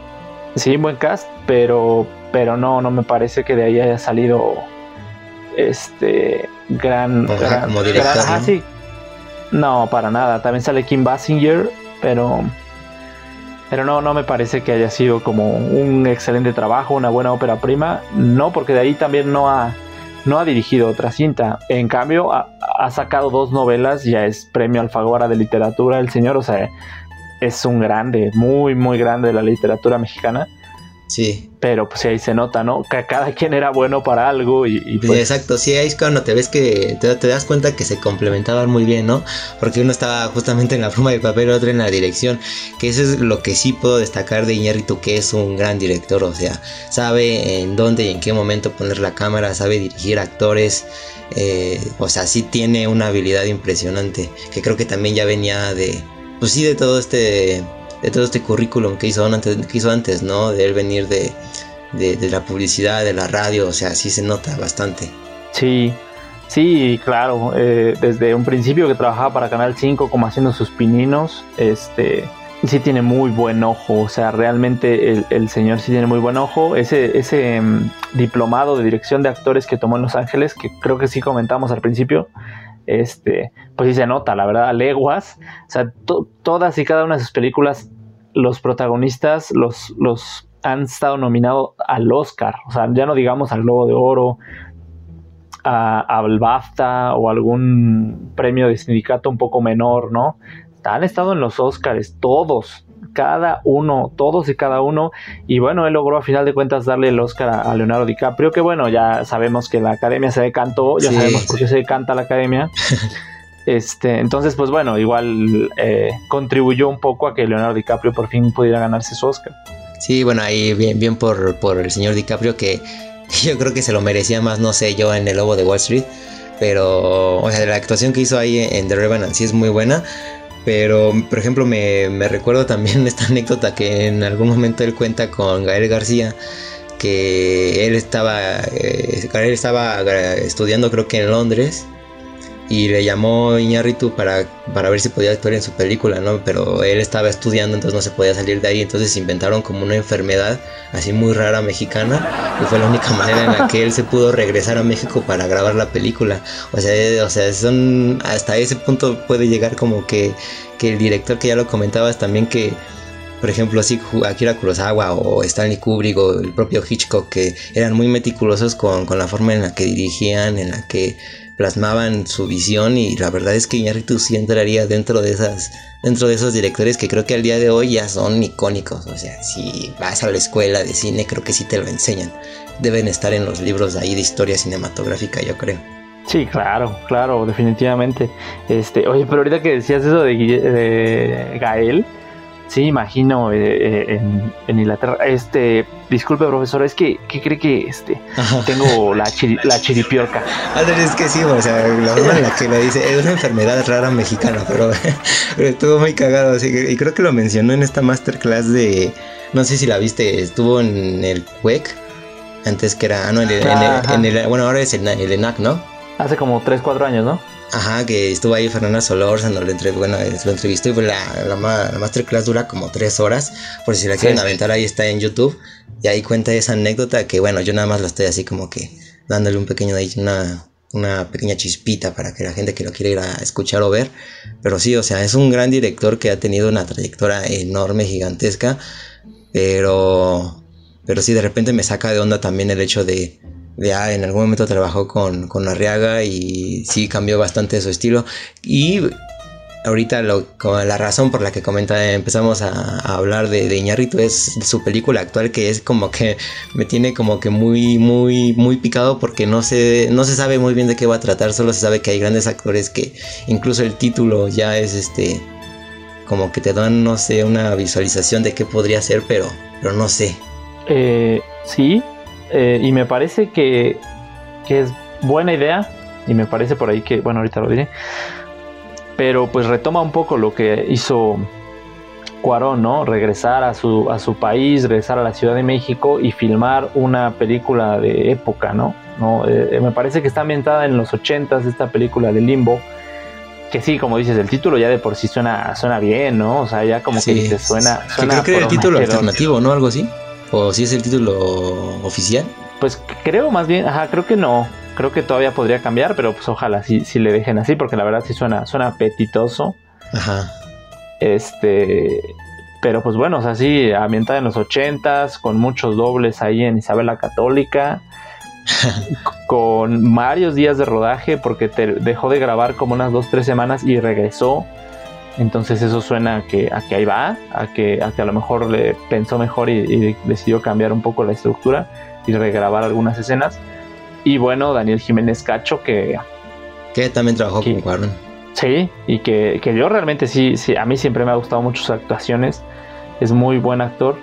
sí, un buen cast, pero, pero no, no me parece que de ahí haya salido este gran, como director, ¿no? ¿no? para nada. También sale Kim Basinger, pero pero no, no me parece que haya sido como un excelente trabajo, una buena ópera prima. No, porque de ahí también no ha, no ha dirigido otra cinta. En cambio, ha, ha sacado dos novelas, ya es premio Alfaguara de literatura el señor, o sea, es un grande, muy, muy grande de la literatura mexicana. Sí. Pero pues ahí se nota, ¿no? Que cada quien era bueno para algo y, pues... Exacto, sí, ahí es cuando te ves que te, das cuenta que se complementaban muy bien, ¿no? Porque uno estaba justamente en la pluma de papel, otro en la dirección, que eso es lo que sí puedo destacar de Iñárritu, que es un gran director, o sea, sabe en dónde y en qué momento poner la cámara, sabe dirigir actores, eh, o sea, sí tiene una habilidad impresionante, que creo que también ya venía de, pues sí, de todo este de todo este currículum que hizo antes, que hizo antes ¿no? De él venir de, de, la publicidad, de la radio, o sea, sí se nota bastante. Sí, sí, claro, eh, desde un principio que trabajaba para Canal 5 como haciendo sus pininos, este, sí tiene muy buen ojo, o sea, realmente el, señor sí tiene muy buen ojo. Ese, ese mm, diplomado de dirección de actores que tomó en Los Ángeles, que creo que sí comentamos al principio, este, pues sí se nota, la verdad, leguas. O sea, todas y cada una de sus películas, los protagonistas los, los han estado nominados al Oscar, o sea, ya no digamos al Globo de Oro, al BAFTA o algún premio de sindicato un poco menor, ¿no? Han estado en los Oscars, todos, cada uno, todos y cada uno. Y bueno, él logró a final de cuentas darle el Oscar a, Leonardo DiCaprio, que bueno, ya sabemos que la academia se decantó, ya sabemos por qué se decanta la academia. [LAUGHS] Este, entonces, pues bueno, igual eh, contribuyó un poco a que Leonardo DiCaprio por fin pudiera ganarse su Oscar. Sí, bueno, ahí bien, bien por, por el señor DiCaprio que [LAUGHS] yo creo que se lo merecía más, no sé, yo en El Lobo de Wall Street. Pero, o sea, la actuación que hizo ahí en The Revenant sí es muy buena. Pero, por ejemplo, me, me recuerdo también [LAUGHS] esta anécdota que en algún momento él cuenta con Gael García que él estaba, eh, Gael estaba estudiando creo que en Londres y le llamó Iñárritu para, para ver si podía actuar en su película, ¿no? Pero él estaba estudiando, entonces no se podía salir de ahí, entonces inventaron como una enfermedad así muy rara mexicana y fue la única [LAUGHS] manera en la que él se pudo regresar a México para grabar la película. O sea, o sea, son hasta ese punto puede llegar como que, que el director que ya lo comentabas también que por ejemplo, así Akira Kurosawa o Stanley Kubrick o el propio Hitchcock, que eran muy meticulosos con, con la forma en la que dirigían, en la que plasmaban su visión y la verdad es que Iñárritu sí entraría dentro de esas dentro de esos directores que creo que al día de hoy ya son icónicos, o sea, si vas a la escuela de cine creo que sí te lo enseñan. Deben estar en los libros de ahí de historia cinematográfica, yo creo. Sí, claro, claro, definitivamente. Este, oye, pero ahorita que decías eso de, de Gael, Sí, imagino eh, eh, en, en, Inglaterra. Este, disculpe, profesor, es que, ¿qué cree que este tengo la, la chiripiorca? es que sí, o sea, la forma en la que lo dice es una enfermedad rara mexicana, pero, [LAUGHS] estuvo muy cagado. Así que, y creo que lo mencionó en esta masterclass de, no sé si la viste, estuvo en el WEC, antes que era, ah, no, en el, bueno, ahora es el, el ENAC, ¿no? Hace como 3, 4 años, ¿no? Ajá, que estuvo ahí Fernanda Solórzano, lo, entre, bueno, lo entrevistó y pues la, la, masterclass dura como tres horas. Por si la quieren aventar, ahí está en YouTube. Y ahí cuenta esa anécdota que, bueno, yo nada más la estoy así como que dándole un pequeño, una, una pequeña chispita para que la gente que lo quiera ir a escuchar o ver. Pero sí, o sea, es un gran director que ha tenido una trayectoria enorme, gigantesca. Pero, pero sí, de repente me saca de onda también el hecho de ya en algún momento trabajó con, con Arriaga y sí cambió bastante su estilo. Y ahorita lo, la razón por la que comenta, empezamos a, hablar de, de Iñárritu es su película actual que es como que me tiene como que muy muy muy picado porque no se no se sabe muy bien de qué va a tratar solo se sabe que hay grandes actores que incluso el título ya es este como que te dan no sé una visualización de qué podría ser pero pero no sé eh, sí eh, y me parece que, es buena idea. Y me parece por ahí que, bueno, ahorita lo diré. Pero pues retoma un poco lo que hizo Cuarón, ¿no? Regresar a su, a su país, regresar a la Ciudad de México y filmar una película de época, ¿no? ¿No? Eh, me parece que está ambientada en los 80 esta película de Limbo. Que sí, como dices, el título ya de por sí suena, suena bien, ¿no? O sea, ya como que suena, suena. creo que era el título alternativo, ¿no? Algo así. ¿O si es el título oficial? Pues creo más bien, ajá, creo que no. Creo que todavía podría cambiar, pero pues ojalá si, si le dejen así, porque la verdad sí suena, suena apetitoso. Ajá. Este. Pero pues bueno, o sea, sí, ambientada en los ochentas, con muchos dobles ahí en Isabel la Católica. [LAUGHS] con varios días de rodaje, porque te dejó de grabar como unas dos, tres semanas y regresó entonces eso suena a que, a que ahí va, a que, a que a lo mejor le pensó mejor y, decidió cambiar un poco la estructura y regrabar algunas escenas. Y bueno, Daniel Jiménez Cacho que... Que también trabajó con Warren. Sí, y que, yo realmente sí, sí, a mí siempre me ha gustado mucho sus actuaciones. Es muy buen actor.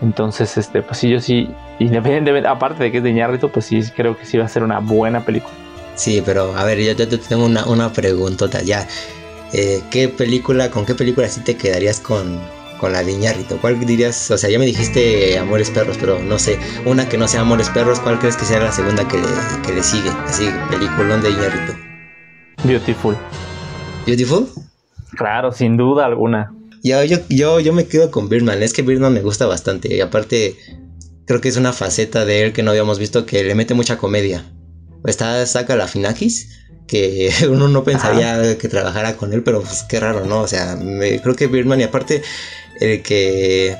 Entonces, este, pues sí, yo sí, independientemente, aparte de que es de Iñárritu, pues sí, creo que sí va a ser una buena película. Sí, pero a ver, yo, te tengo una, una preguntota ya. Eh, ¿qué película, con qué película sí te quedarías con, con la de Iñárritu? ¿Cuál dirías? O sea, ya me dijiste Amores Perros, pero no sé, una que no sea Amores Perros, ¿cuál crees que sea la segunda que le, que le sigue? Así, peliculón de Iñárritu. Beautiful. ¿Beautiful? Claro, sin duda alguna. yo, yo, yo, yo me quedo con Birdman. Es que Birdman me gusta bastante. Y aparte, creo que es una faceta de él que no habíamos visto que le mete mucha comedia. Está saca la Finakis, que [LAUGHS] uno no pensaría que trabajara con él, pero pues qué raro, ¿no? O sea, me, creo que Birdman, y aparte, el que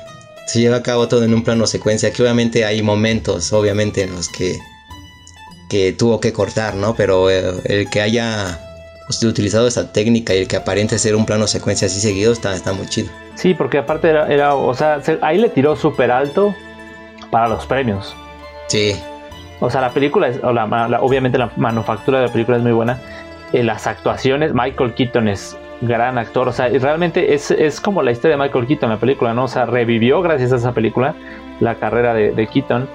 se lleva a cabo todo en un plano secuencia, que obviamente hay momentos, obviamente, en los que, que tuvo que cortar, ¿no? Pero eh, el que haya pues, utilizado esa técnica y el que aparente ser un plano secuencia así seguido está, está muy chido. Sí, porque aparte era, era o sea, se- ahí le tiró súper alto para los premios. Sí, O sea, la película, es, o la, la- obviamente la manufactura de la película es muy buena. Eh, las actuaciones, Michael Keaton es gran actor. O sea, y realmente es, es como la historia de Michael Keaton, la película, ¿no? O sea, revivió gracias a esa película la carrera de, de Keaton.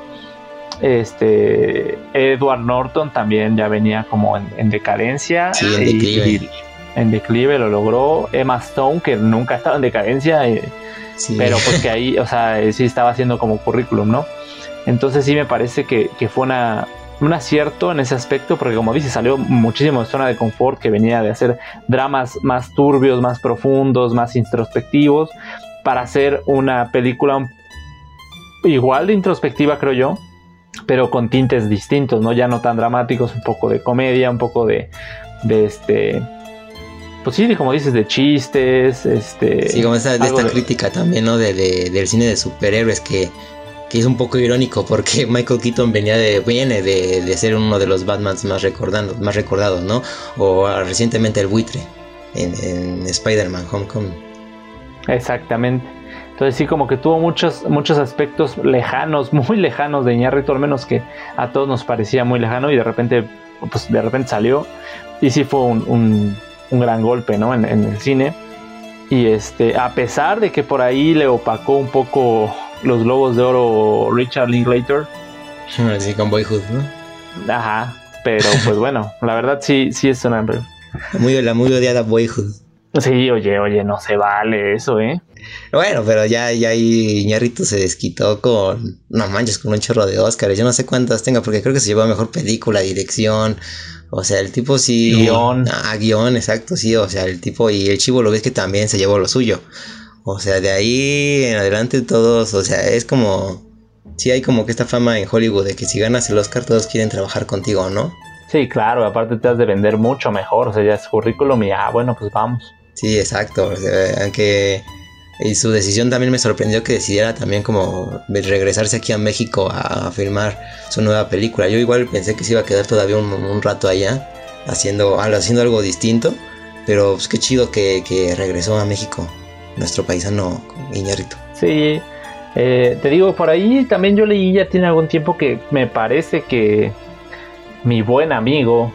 Este, Edward Norton también ya venía como en, en decadencia. Sí, en declive. y en declive lo logró. Emma Stone, que nunca estaba en decadencia. eh, sí. pero pues que ahí, o sea, eh, sí estaba haciendo como currículum, ¿no? Entonces sí me parece que, que fue una, un acierto en ese aspecto, porque como dice, salió muchísimo de zona de confort, que venía de hacer dramas más turbios, más profundos, más introspectivos, para hacer una película igual de introspectiva, creo yo, pero con tintes distintos, ¿no? Ya no tan dramáticos, un poco de comedia, un poco de, de este... Pues sí, como dices, de chistes, este... Sí, como esa, de esta de- crítica también, ¿no? De, de- del cine de superhéroes que, que es un poco irónico porque [LAUGHS] Michael Keaton venía de, viene de, de ser uno de los Batmans más, más recordados, ¿no? O ah, recientemente el buitre en, Spider-Man Homecoming. Exactamente. Entonces sí, como que tuvo muchos, muchos aspectos lejanos, [LAUGHS] muy lejanos de Iñárritu, al menos que a todos nos parecía muy lejano y de repente, pues de repente salió y sí fue un, un- un gran golpe, ¿no? En, en el cine. Y este, a pesar de que por ahí le opacó un poco los globos de oro Richard Linklater, [LAUGHS] Así con Boyhood, ¿no? ajá, pero pues [LAUGHS] bueno, la verdad sí, sí es una... Muy, la muy odiada Boyhood. Sí, oye, oye, no se vale eso, ¿eh? Bueno, pero ya, ya ahí Iñárritu se desquitó con, no manches, con un chorro de Oscars. Yo no sé cuántas tenga, porque creo que se llevó a mejor película, dirección. O sea, el tipo sí. Guión. Ah, guion, exacto, sí. O sea, el tipo y el chivo lo ves que también se llevó lo suyo. O sea, de ahí en adelante todos, o sea, es como. Sí, hay como que esta fama en Hollywood de que si ganas el Oscar todos quieren trabajar contigo, ¿no? Sí, claro, aparte te has de vender mucho mejor, o sea, ya es currículum y ah, bueno, pues vamos. Sí, exacto. o sea, aunque y su decisión también me sorprendió que decidiera también como regresarse aquí a México a, filmar su nueva película. Yo igual pensé que se iba a quedar todavía un, un rato allá haciendo, algo- haciendo algo distinto. Pero pues qué chido que, que regresó a México nuestro paisano Iñárritu. Sí, eh, te digo, por ahí también yo leí ya tiene algún tiempo que me parece que mi buen amigo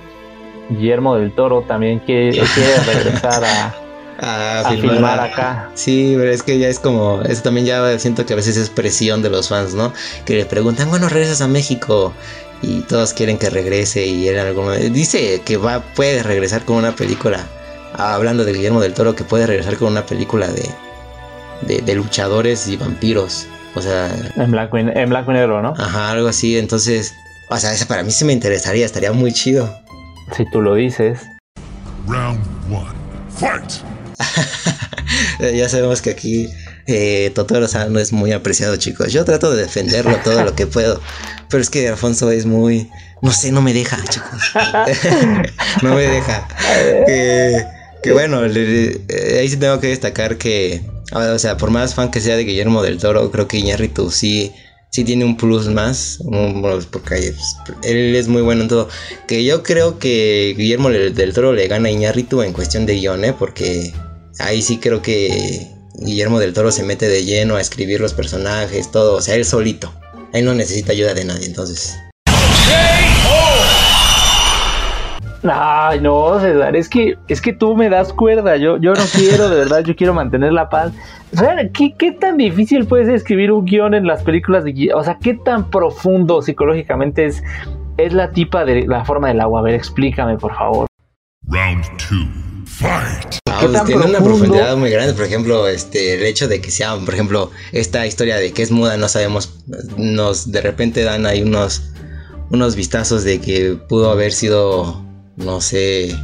Guillermo del Toro también quiere, [LAUGHS] quiere regresar a, a filmar acá. Sí, pero es que ya es como, eso también ya siento que a veces es presión de los fans, ¿no? Que le preguntan, bueno, regresas a México y todos quieren que regrese y él en algún momento dice que va, puede regresar con una película, hablando de Guillermo del Toro, que puede regresar con una película de, de, de luchadores y vampiros, o sea, En blanco, y, en blanco y negro, ¿no? ajá, algo así, entonces, o sea, ese para mí sí me interesaría, estaría muy chido. Si tú lo dices. Round one. Fight! Eh, [LAUGHS] ya sabemos que aquí eh, Totoro San no es muy apreciado, chicos. Yo trato de defenderlo todo lo que puedo. [LAUGHS] Pero es que Alfonso es muy. No sé, no me deja, chicos. [LAUGHS] no me deja. Que, que bueno, le- eh, ahí sí tengo que destacar que. ah, O sea, por más fan que sea de Guillermo del Toro, creo que Iñárritu sí. Sí tiene un plus más, porque él es muy bueno en todo. Que yo creo que Guillermo del del Toro le gana a Iñárritu en cuestión de guion, ¿eh? Porque ahí sí creo que Guillermo del Toro se mete de lleno a escribir los personajes, todo, o sea, él solito. Él no necesita ayuda de nadie, entonces. Ay, no, César, es que, es que tú me das cuerda. Yo, yo no quiero, de verdad, yo quiero mantener la paz. Real, ¿Qué, qué tan difícil puede ser escribir un guion en las películas de O sea, ¿qué tan profundo psicológicamente es, es la tipa de la forma del agua? A ver, explícame, por favor. Round two. Fight! Ah, ¿Qué pues tiene una profundidad muy grande, por ejemplo, este, el hecho de que sea, por ejemplo, esta historia de que es muda, no sabemos, nos de repente dan ahí unos, unos vistazos de que pudo haber sido, no sé,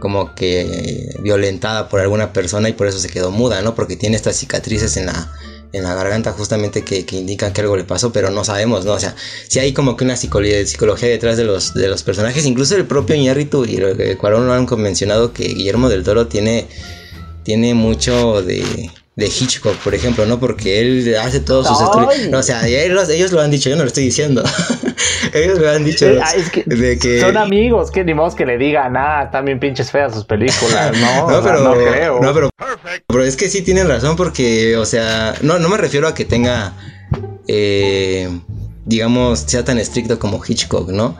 como que violentada por alguna persona y por eso se quedó muda, ¿no? Porque tiene estas cicatrices en la, en la garganta justamente que, que indican que algo le pasó, pero no sabemos, ¿no? O sea, si hay como que una psicología, detrás de los, de los personajes, incluso el propio Iñárritu y que Cuarón lo han mencionado que Guillermo del Toro tiene, tiene mucho de de Hitchcock, por ejemplo, ¿no? Porque él hace todos sus estudios. No, o sea, ellos, ellos, lo han dicho, yo no lo estoy diciendo. [LAUGHS] ellos lo han dicho. Es que de que... Son amigos, que ni modo que le digan, ah, están bien pinches feas sus películas, [LAUGHS] ¿no? no, pero, no creo. No, pero, pero, es que sí tienen razón porque, o sea, no, no me refiero a que tenga, eh, digamos, sea tan estricto como Hitchcock, ¿no?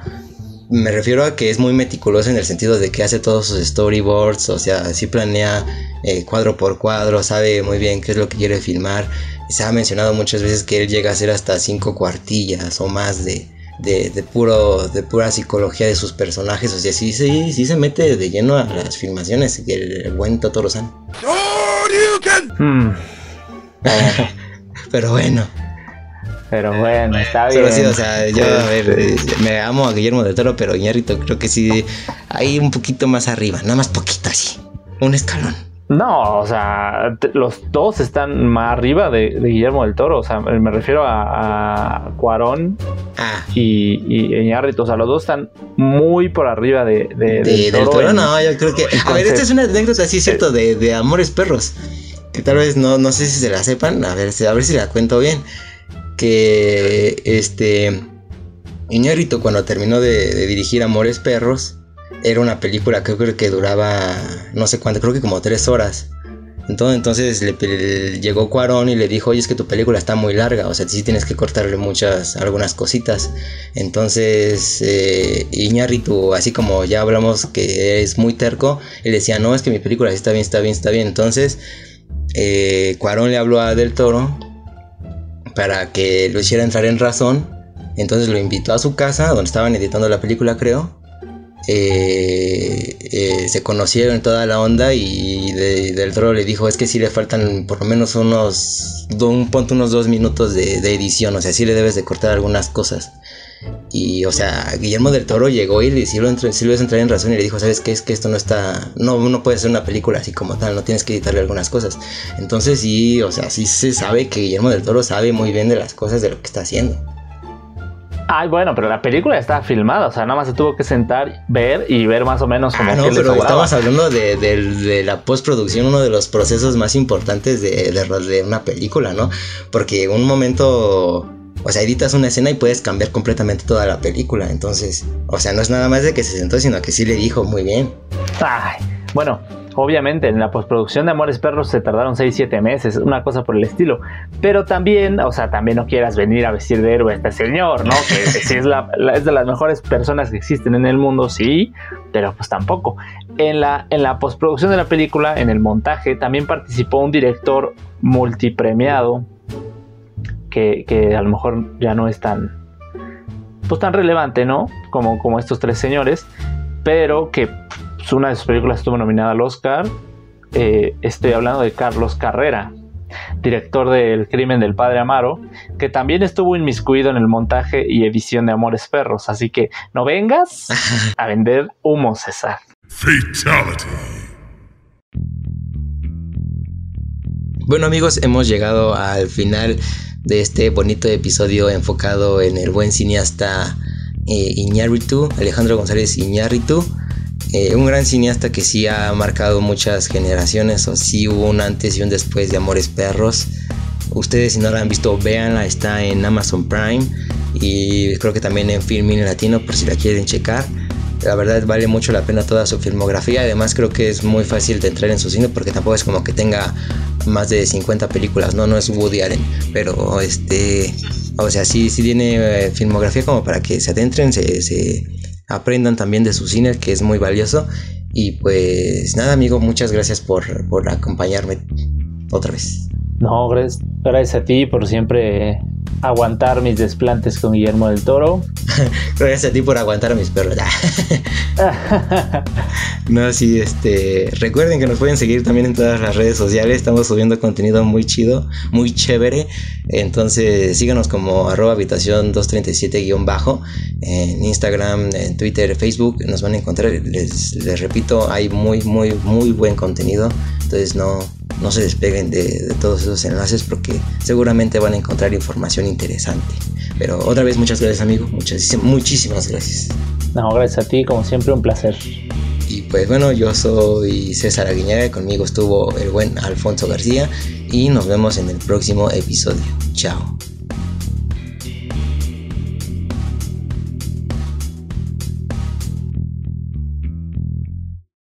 Me refiero a que es muy meticuloso en el sentido de que hace todos sus storyboards, o sea, sí planea eh, cuadro por cuadro, sabe muy bien qué es lo que quiere filmar. Se ha mencionado muchas veces que él llega a hacer hasta cinco cuartillas o más de, de, puro, de pura psicología de sus personajes. O sea, sí, sí, sí se mete de lleno a las filmaciones, el, buen Totoro-san. Hmm. [LAUGHS] Pero bueno. Pero bueno, está bien. Pero sí, o sea, yo a ver, eh, me amo a Guillermo del Toro, pero Iñárritu creo que sí hay un poquito más arriba, nada más poquito así, un escalón. No, o sea, los dos están más arriba de, Guillermo del Toro. O sea, me refiero a, Cuarón ah. y, y Iñárritu. O sea, los dos están muy por arriba de, del, Toro. no, yo creo que. A ver, esta es una anécdota así, cierto, de, de Amores Perros. Que tal vez no, no sé si se la sepan. A ver, a ver si la cuento bien que este Iñárritu cuando terminó de, dirigir Amores Perros era una película que creo que duraba no sé cuánto, creo que como tres horas. Entonces, entonces le, llegó Cuarón y le dijo, oye, es que tu película está muy larga, o sea, sí tienes que cortarle muchas, algunas cositas. Entonces, eh, Iñárritu, así como ya hablamos que es muy terco, él decía, no, es que mi película está bien, está bien, está bien. Entonces, eh, Cuarón le habló a Del Toro para que lo hiciera entrar en razón. Entonces lo invitó a su casa, donde estaban editando la película, creo. Eh, eh, se conocieron toda la onda y del Toro le dijo es que si le faltan por lo menos unos un unos dos minutos de, edición o sea sí le debes de cortar algunas cosas y o sea Guillermo del Toro llegó y le lo entrar en razón y le dijo sabes qué es que esto no está no no puede ser una película así como tal no tienes que editarle algunas cosas entonces sí o sea sí se sabe que Guillermo del Toro sabe muy bien de las cosas de lo que está haciendo. Ay, bueno, pero la película está filmada, o sea, nada más se tuvo que sentar, ver y ver más o menos cómo ah, no, pero estamos hablando de, la postproducción, uno de los procesos más importantes de, de, una película, ¿no? Porque en un momento, o sea, editas una escena y puedes cambiar completamente toda la película, entonces, o sea, no es nada más de que se sentó, sino que sí le dijo muy bien. Ay, bueno, Obviamente, en la postproducción de Amores Perros se tardaron 6-7 meses, una cosa por el estilo. Pero también, o sea, también no quieras venir a vestir de héroe a este señor, ¿no? Que, sí es, la, es de las mejores personas que existen en el mundo, sí, pero pues tampoco. En la, en la postproducción de la película, en el montaje, también participó un director multipremiado que, que a lo mejor ya no es tan, pues tan relevante, ¿no? Como, como estos tres señores, pero que pues, una de sus películas estuvo nominada al Oscar. Eh, estoy hablando de Carlos Carrera, director del Crimen del Padre Amaro, que también estuvo inmiscuido en el montaje y edición de Amores Perros. Así que no vengas [LAUGHS] a vender humo, César. Bueno amigos, hemos llegado al final de este bonito episodio enfocado en el buen cineasta eh, Iñárritu, Alejandro González Iñárritu. Eh, un gran cineasta que sí ha marcado muchas generaciones, o sí hubo un antes y un después de Amores Perros. Ustedes si no la han visto, véanla, está en Amazon Prime y creo que también en Filmin Latino por si la quieren checar. La verdad vale mucho la pena toda su filmografía. Además creo que es muy fácil de entrar en su cine porque tampoco es como que tenga más de 50 películas, no, no es Woody Allen, pero este, o sea, sí, sí tiene eh, filmografía como para que se adentren, se, se aprendan también de su cine, que es muy valioso. Y pues nada, amigo, muchas gracias por, acompañarme otra vez. No, gracias, a ti por siempre aguantar mis desplantes con Guillermo del Toro. [LAUGHS] Gracias a ti por aguantar mis perros. [LAUGHS] no, sí, este. Recuerden que nos pueden seguir también en todas las redes sociales. Estamos subiendo contenido muy chido, muy chévere. Entonces, síganos como arroba habitación 237-bajo en Instagram, en Twitter, Facebook. Nos van a encontrar. Les, les repito, hay muy, muy, muy buen contenido. Entonces, no, no se despeguen de, todos esos enlaces porque seguramente van a encontrar información interesante. Pero otra vez muchas gracias amigo, muchas, muchísimas gracias. No, gracias a ti, como siempre un placer. Y pues bueno, yo soy César Aguiñaga, conmigo estuvo el buen Alfonso García y nos vemos en el próximo episodio. Chao.